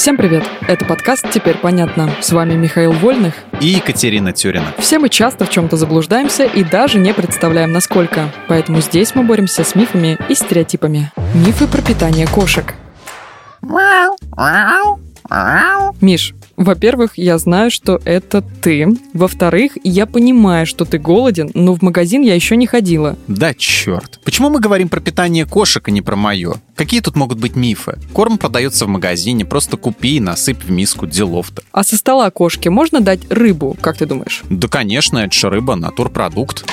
Всем привет! Это подкаст «Теперь понятно». С вами Михаил Вольных и Екатерина Тюрина. Все мы часто в чем-то заблуждаемся и даже не представляем, насколько. Поэтому здесь мы боремся с мифами и стереотипами. Мифы про питание кошек. Миш, во-первых, я знаю, что это ты. Во-вторых, я понимаю, что ты голоден, но в магазин я еще не ходила. Да черт. Почему мы говорим про питание кошек, а не про мое? Какие тут могут быть мифы? Корм продается в магазине, просто купи и насыпь в миску делов-то. А со стола кошки можно дать рыбу, как ты думаешь? Да, конечно, это же рыба, натурпродукт.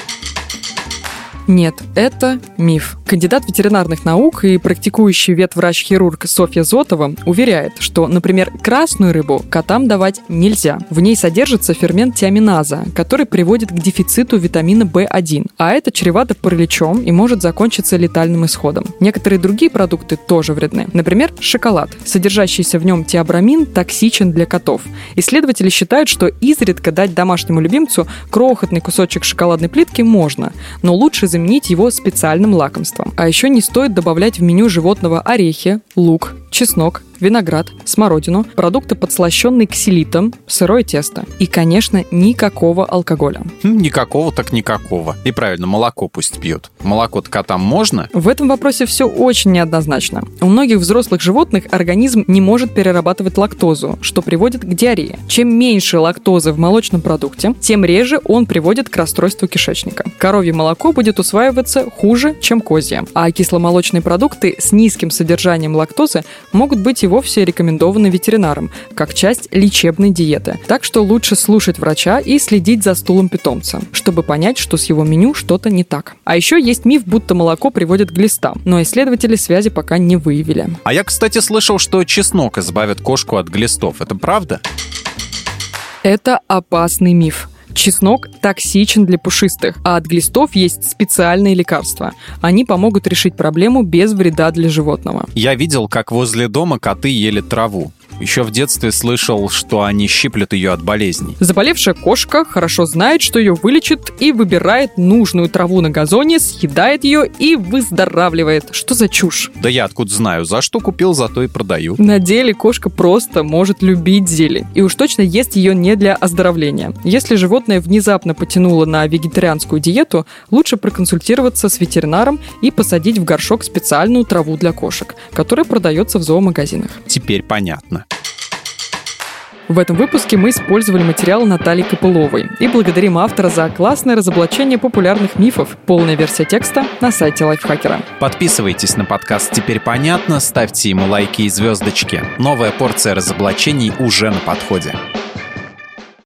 Нет, это миф. Кандидат ветеринарных наук и практикующий ветврач-хирург Софья Зотова уверяет, что, например, красную рыбу котам давать нельзя. В ней содержится фермент тиаминаза, который приводит к дефициту витамина В1, а это чревато параличом и может закончиться летальным исходом. Некоторые другие продукты тоже вредны. Например, шоколад. Содержащийся в нем теобрамин токсичен для котов. Исследователи считают, что изредка дать домашнему любимцу крохотный кусочек шоколадной плитки можно, но лучше заменить его специальным лакомством. А еще не стоит добавлять в меню животного орехи, лук, чеснок, виноград, смородину, продукты, подслащенные ксилитом, сырое тесто. И, конечно, никакого алкоголя. Хм, никакого так никакого. И правильно, молоко пусть пьют. Молоко-то котам можно? В этом вопросе все очень неоднозначно. У многих взрослых животных организм не может перерабатывать лактозу, что приводит к диарее. Чем меньше лактозы в молочном продукте, тем реже он приводит к расстройству кишечника. Коровье молоко будет усваиваться хуже, чем козье. А кисломолочные продукты с низким содержанием лактозы могут быть и вовсе рекомендованы ветеринаром, как часть лечебной диеты. Так что лучше слушать врача и следить за стулом питомца, чтобы понять, что с его меню что-то не так. А еще есть миф, будто молоко приводит к глистам, но исследователи связи пока не выявили. А я, кстати, слышал, что чеснок избавит кошку от глистов. Это правда? Это опасный миф. Чеснок токсичен для пушистых, а от глистов есть специальные лекарства. Они помогут решить проблему без вреда для животного. Я видел, как возле дома коты ели траву. Еще в детстве слышал, что они щиплют ее от болезней. Заболевшая кошка хорошо знает, что ее вылечит и выбирает нужную траву на газоне, съедает ее и выздоравливает. Что за чушь? Да я откуда знаю, за что купил, зато и продаю. На деле кошка просто может любить зелень. И уж точно ест ее не для оздоровления. Если животное внезапно потянуло на вегетарианскую диету, лучше проконсультироваться с ветеринаром и посадить в горшок специальную траву для кошек, которая продается в зоомагазинах. Теперь понятно. В этом выпуске мы использовали материал Натальи Копыловой и благодарим автора за классное разоблачение популярных мифов. Полная версия текста на сайте Лайфхакера. Подписывайтесь на подкаст «Теперь понятно», ставьте ему лайки и звездочки. Новая порция разоблачений уже на подходе.